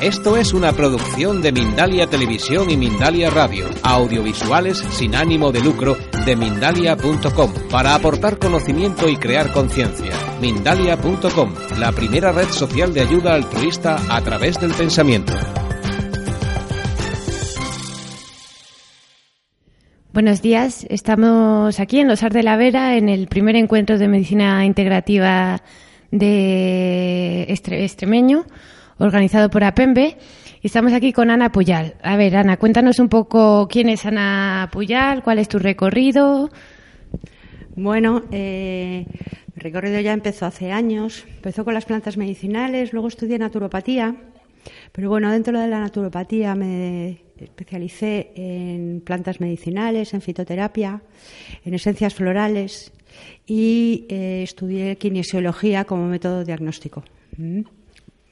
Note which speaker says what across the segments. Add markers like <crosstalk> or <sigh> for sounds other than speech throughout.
Speaker 1: Esto es una producción de Mindalia Televisión y Mindalia Radio, audiovisuales sin ánimo de lucro de mindalia.com, para aportar conocimiento y crear conciencia. Mindalia.com, la primera red social de ayuda altruista a través del pensamiento.
Speaker 2: Buenos días, estamos aquí en Los Ar de la Vera en el primer encuentro de medicina integrativa de extremeño organizado por APEMBE. Y estamos aquí con Ana Puyal. A ver, Ana, cuéntanos un poco quién es Ana Puyal, cuál es tu recorrido.
Speaker 3: Bueno, eh, mi recorrido ya empezó hace años. Empezó con las plantas medicinales, luego estudié naturopatía. Pero bueno, dentro de la naturopatía me especialicé en plantas medicinales, en fitoterapia, en esencias florales y eh, estudié kinesiología como método diagnóstico. ¿Mm?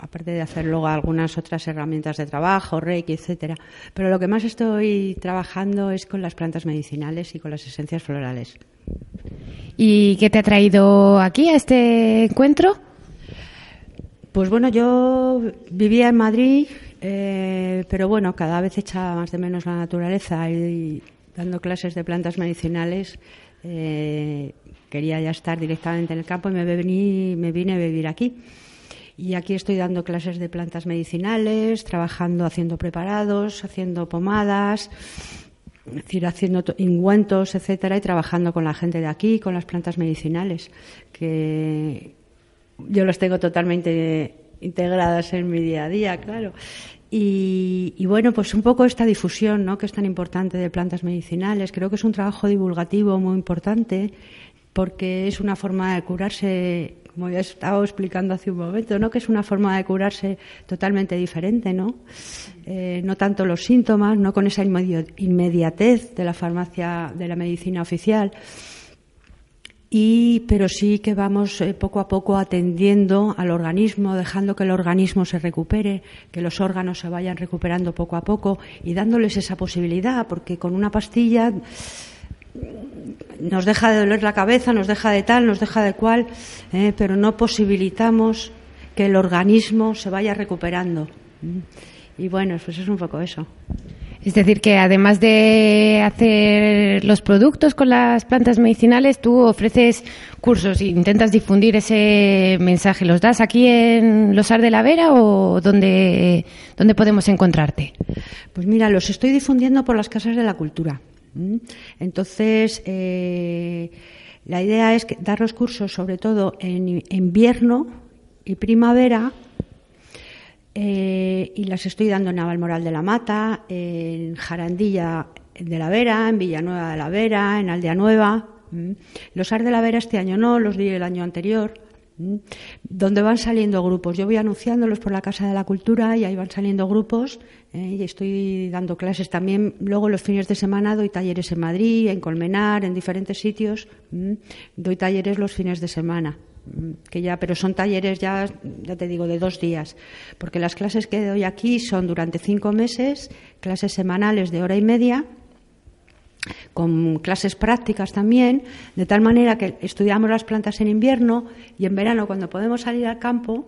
Speaker 3: Aparte de hacer luego algunas otras herramientas de trabajo, reiki, etcétera. Pero lo que más estoy trabajando es con las plantas medicinales y con las esencias florales.
Speaker 2: ¿Y qué te ha traído aquí a este encuentro?
Speaker 3: Pues bueno, yo vivía en Madrid, eh, pero bueno, cada vez echaba más de menos la naturaleza y, dando clases de plantas medicinales. Eh, quería ya estar directamente en el campo y me, me vine a vivir aquí. Y aquí estoy dando clases de plantas medicinales, trabajando haciendo preparados, haciendo pomadas, es decir, haciendo ingüentos, etcétera, y trabajando con la gente de aquí, con las plantas medicinales, que yo las tengo totalmente integradas en mi día a día, claro. Y, y, bueno, pues un poco esta difusión, ¿no? Que es tan importante de plantas medicinales. Creo que es un trabajo divulgativo muy importante porque es una forma de curarse como ya he explicando hace un momento, ¿no? que es una forma de curarse totalmente diferente, ¿no? Eh, no tanto los síntomas, no con esa inmediatez de la farmacia, de la medicina oficial, y, pero sí que vamos eh, poco a poco atendiendo al organismo, dejando que el organismo se recupere, que los órganos se vayan recuperando poco a poco y dándoles esa posibilidad, porque con una pastilla nos deja de doler la cabeza, nos deja de tal, nos deja de cual, eh, pero no posibilitamos que el organismo se vaya recuperando. Y bueno, pues es un poco eso.
Speaker 2: Es decir, que además de hacer los productos con las plantas medicinales, tú ofreces cursos e intentas difundir ese mensaje. ¿Los das aquí en Los Ar de la Vera o dónde, dónde podemos encontrarte?
Speaker 3: Pues mira, los estoy difundiendo por las casas de la cultura. ¿Mm? Entonces, eh, la idea es dar los cursos sobre todo en invierno y primavera eh, y las estoy dando en Navalmoral de la Mata, en Jarandilla de la Vera, en Villanueva de la Vera, en Aldea Nueva. ¿Mm? Los AR de la Vera este año no, los di el año anterior donde van saliendo grupos. Yo voy anunciándolos por la Casa de la Cultura y ahí van saliendo grupos eh, y estoy dando clases también. Luego los fines de semana doy talleres en Madrid, en Colmenar, en diferentes sitios. Doy talleres los fines de semana. Que ya, pero son talleres ya, ya te digo, de dos días, porque las clases que doy aquí son durante cinco meses, clases semanales de hora y media, con clases prácticas también, de tal manera que estudiamos las plantas en invierno y en verano, cuando podemos salir al campo,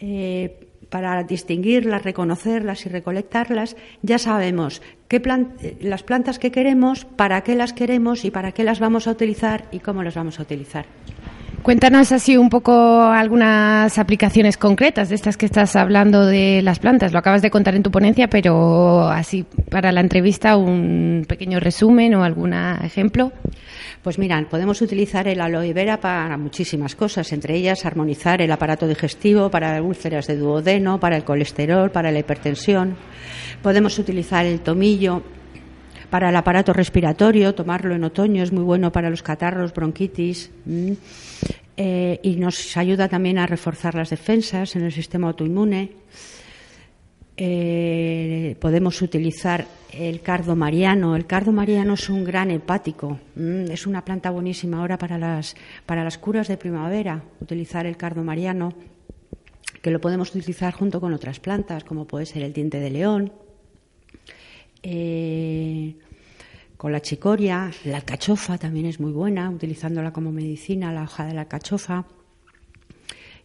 Speaker 3: eh, para distinguirlas, reconocerlas y recolectarlas, ya sabemos qué las plantas que queremos, para qué las queremos y para qué las vamos a utilizar y cómo las vamos a utilizar.
Speaker 2: Cuéntanos así un poco algunas aplicaciones concretas de estas que estás hablando de las plantas. Lo acabas de contar en tu ponencia, pero así para la entrevista un pequeño resumen o algún ejemplo.
Speaker 3: Pues mira, podemos utilizar el aloe vera para muchísimas cosas, entre ellas armonizar el aparato digestivo para úlceras de duodeno, para el colesterol, para la hipertensión. Podemos utilizar el tomillo para el aparato respiratorio, tomarlo en otoño es muy bueno para los catarros, bronquitis. Eh, y nos ayuda también a reforzar las defensas en el sistema autoinmune. Eh, podemos utilizar el cardo mariano. El cardo mariano es un gran hepático. Mm, es una planta buenísima ahora para las, para las curas de primavera. Utilizar el cardo mariano, que lo podemos utilizar junto con otras plantas, como puede ser el diente de león. Eh, con la chicoria, la alcachofa también es muy buena, utilizándola como medicina, la hoja de la alcachofa,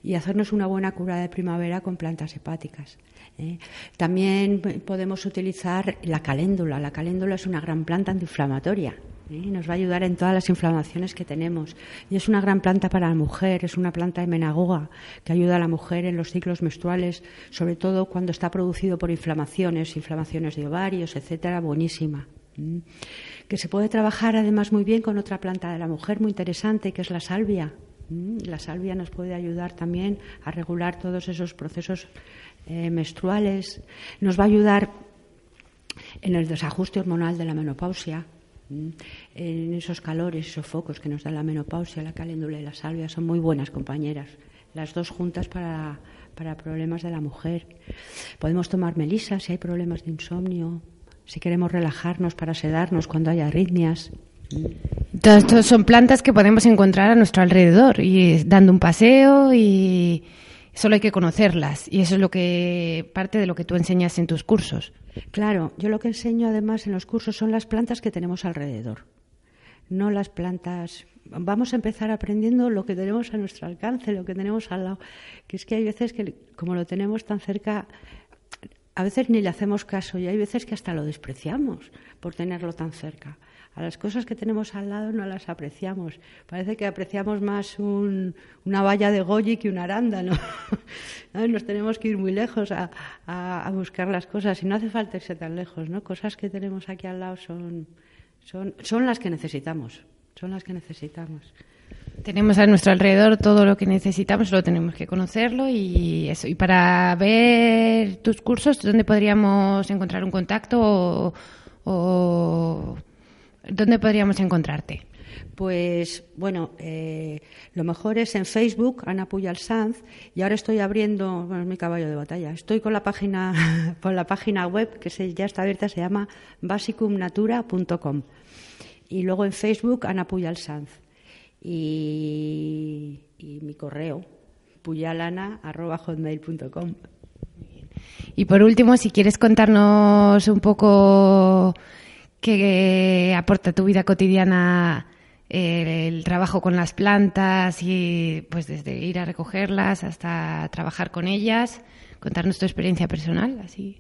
Speaker 3: y hacernos una buena cura de primavera con plantas hepáticas. ¿eh? También podemos utilizar la caléndula. La caléndula es una gran planta antiinflamatoria. Nos va a ayudar en todas las inflamaciones que tenemos. Y es una gran planta para la mujer, es una planta de menagoga que ayuda a la mujer en los ciclos menstruales, sobre todo cuando está producido por inflamaciones, inflamaciones de ovarios, etcétera, buenísima que se puede trabajar además muy bien con otra planta de la mujer muy interesante, que es la salvia. La salvia nos puede ayudar también a regular todos esos procesos eh, menstruales. Nos va a ayudar en el desajuste hormonal de la menopausia, en esos calores, esos focos que nos da la menopausia, la caléndula y la salvia son muy buenas compañeras. Las dos juntas para, para problemas de la mujer. Podemos tomar melisa si hay problemas de insomnio, si queremos relajarnos para sedarnos cuando hay arritmias.
Speaker 2: Todas estas son plantas que podemos encontrar a nuestro alrededor y dando un paseo y solo hay que conocerlas y eso es lo que parte de lo que tú enseñas en tus cursos.
Speaker 3: Claro, yo lo que enseño además en los cursos son las plantas que tenemos alrededor, no las plantas. Vamos a empezar aprendiendo lo que tenemos a nuestro alcance, lo que tenemos al lado, que es que hay veces que como lo tenemos tan cerca a veces ni le hacemos caso y hay veces que hasta lo despreciamos por tenerlo tan cerca. A las cosas que tenemos al lado no las apreciamos. Parece que apreciamos más una valla de goji que una arándano. <laughs> Nos tenemos que ir muy lejos a, buscar las cosas y no hace falta irse tan lejos. ¿no? Cosas que tenemos aquí al lado son, son, son las que necesitamos. Son las que necesitamos.
Speaker 2: Tenemos a nuestro alrededor todo lo que necesitamos, solo tenemos que conocerlo y eso. Y para ver tus cursos, ¿dónde podríamos encontrar un contacto o, dónde podríamos encontrarte?
Speaker 3: Pues bueno, eh, lo mejor es en Facebook, Ana Puyal Sanz, y ahora estoy abriendo, bueno, es mi caballo de batalla, estoy con la página, <laughs> con la página web que ya está abierta, se llama basicumnatura.com. Y luego en Facebook, Ana Puyal Sanz y, mi correo puyalana.hotmail.com.
Speaker 2: Y por último, si quieres contarnos un poco qué aporta tu vida cotidiana el, trabajo con las plantas y pues desde ir a recogerlas hasta trabajar con ellas, contarnos tu experiencia personal, así.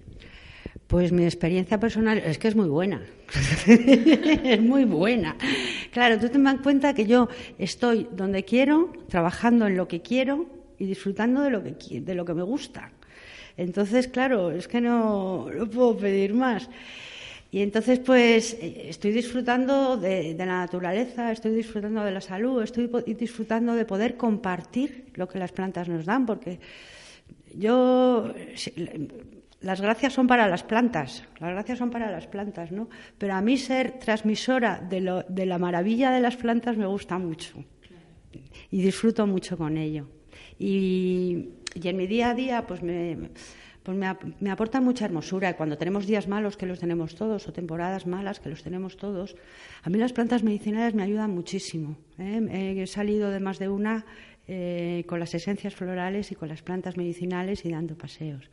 Speaker 3: Pues mi experiencia personal es que es muy buena. <laughs> es muy buena. Claro, tú te das cuenta que yo estoy donde quiero, trabajando en lo que quiero y disfrutando de lo que, de lo que me gusta. Entonces, claro, es que no, no puedo pedir más. Y entonces, pues, estoy disfrutando de, de, la naturaleza, estoy disfrutando de la salud, estoy disfrutando de poder compartir lo que las plantas nos dan, porque yo las gracias son para las plantas, las gracias son para las plantas, ¿no? Pero a mí ser transmisora de, la maravilla de las plantas me gusta mucho y disfruto mucho con ello. Y, en mi día a día, pues me, pues me, aporta mucha hermosura. Y cuando tenemos días malos, que los tenemos todos, o temporadas malas, que los tenemos todos, a mí las plantas medicinales me ayudan muchísimo. ¿eh? He salido de más de una eh, con las esencias florales y con las plantas medicinales y dando paseos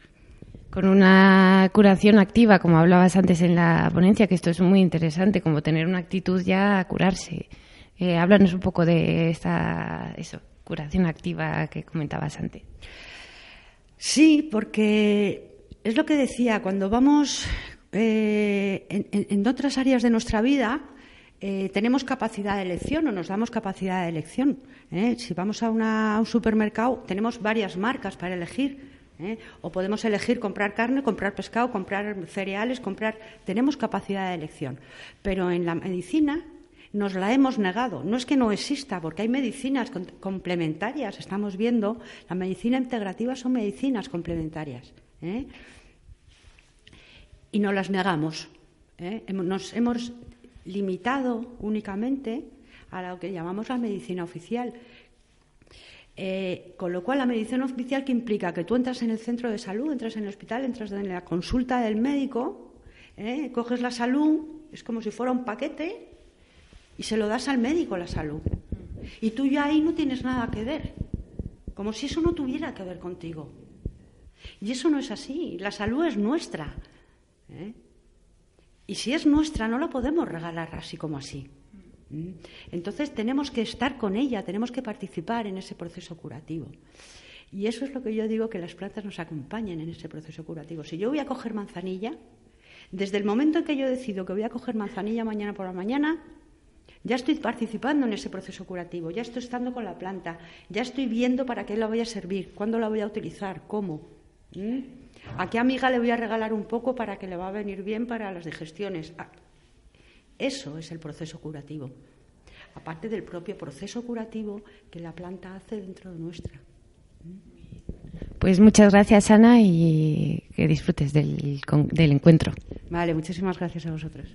Speaker 2: con una curación activa, como hablabas antes en la ponencia, que esto es muy interesante, como tener una actitud ya a curarse. Eh, háblanos un poco de esta eso, curación activa que comentabas antes.
Speaker 3: Sí, porque es lo que decía, cuando vamos eh, en, otras áreas de nuestra vida, eh, tenemos capacidad de elección o nos damos capacidad de elección. Si vamos a, a un supermercado, tenemos varias marcas para elegir ¿eh? O podemos elegir comprar carne, comprar pescado, comprar cereales, comprar. Tenemos capacidad de elección. Pero en la medicina nos la hemos negado. No es que no exista, porque hay medicinas complementarias. Estamos viendo, la medicina integrativa son medicinas complementarias. ¿eh? Y no las negamos. ¿eh? Nos hemos limitado únicamente a lo que llamamos la medicina oficial, Eh, con lo cual, la medicina oficial que implica que tú entras en el centro de salud, entras en el hospital, entras en la consulta del médico, coges la salud, es como si fuera un paquete y se lo das al médico la salud. Y tú ya ahí no tienes nada que ver, como si eso no tuviera que ver contigo. Y eso no es así, la salud es nuestra. ¿eh? Y si es nuestra, no la podemos regalar así como así. ¿Mm? Entonces tenemos que estar con ella, tenemos que participar en ese proceso curativo. Y eso es lo que yo digo que las plantas nos acompañen en ese proceso curativo. Si yo voy a coger manzanilla, desde el momento en que yo decido que voy a coger manzanilla mañana por la mañana, ya estoy participando en ese proceso curativo, ya estoy estando con la planta, ya estoy viendo para qué la voy a servir, cuándo la voy a utilizar, cómo. ¿Mm? ¿A qué amiga le voy a regalar un poco para que le va a venir bien para las digestiones? Eso es el proceso curativo, aparte del propio proceso curativo que la planta hace dentro de nuestra.
Speaker 2: Pues muchas gracias, Ana, y que disfrutes del, del encuentro.
Speaker 3: Vale, muchísimas gracias a vosotros.